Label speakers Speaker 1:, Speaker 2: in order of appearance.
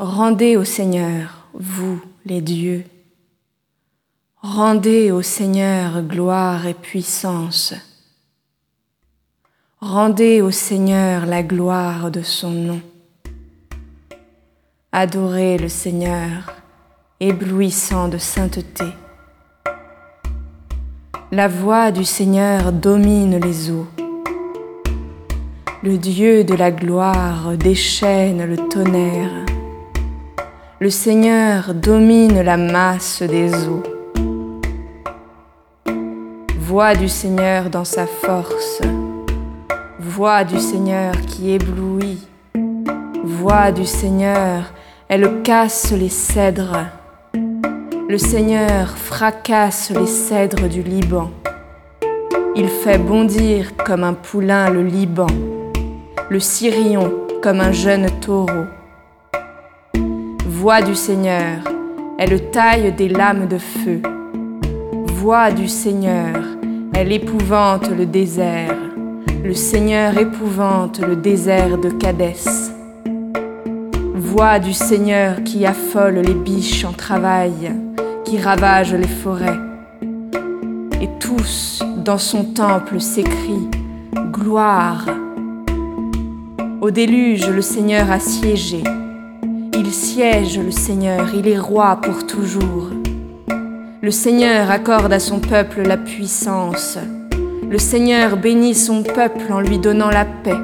Speaker 1: Rendez au Seigneur, vous les dieux. Rendez au Seigneur gloire et puissance. Rendez au Seigneur la gloire de son nom. Adorez le Seigneur, éblouissant de sainteté. La voix du Seigneur domine les eaux. Le Dieu de la gloire déchaîne le tonnerre. Le Seigneur domine la masse des eaux. Voix du Seigneur dans sa force. Voix du Seigneur qui éblouit. Voix du Seigneur, elle casse les cèdres. Le Seigneur fracasse les cèdres du Liban. Il fait bondir comme un poulain le Liban, le Syrion comme un jeune taureau. Voix du Seigneur, elle taille des lames de feu. Voix du Seigneur, elle épouvante le désert. Le Seigneur épouvante le désert de Cadès. Voix du Seigneur qui affole les biches en travail qui ravage les forêts. Et tous dans son temple s'écrient Gloire. Au déluge, le Seigneur a siégé. Il siège, le Seigneur, il est roi pour toujours. Le Seigneur accorde à son peuple la puissance. Le Seigneur bénit son peuple en lui donnant la paix.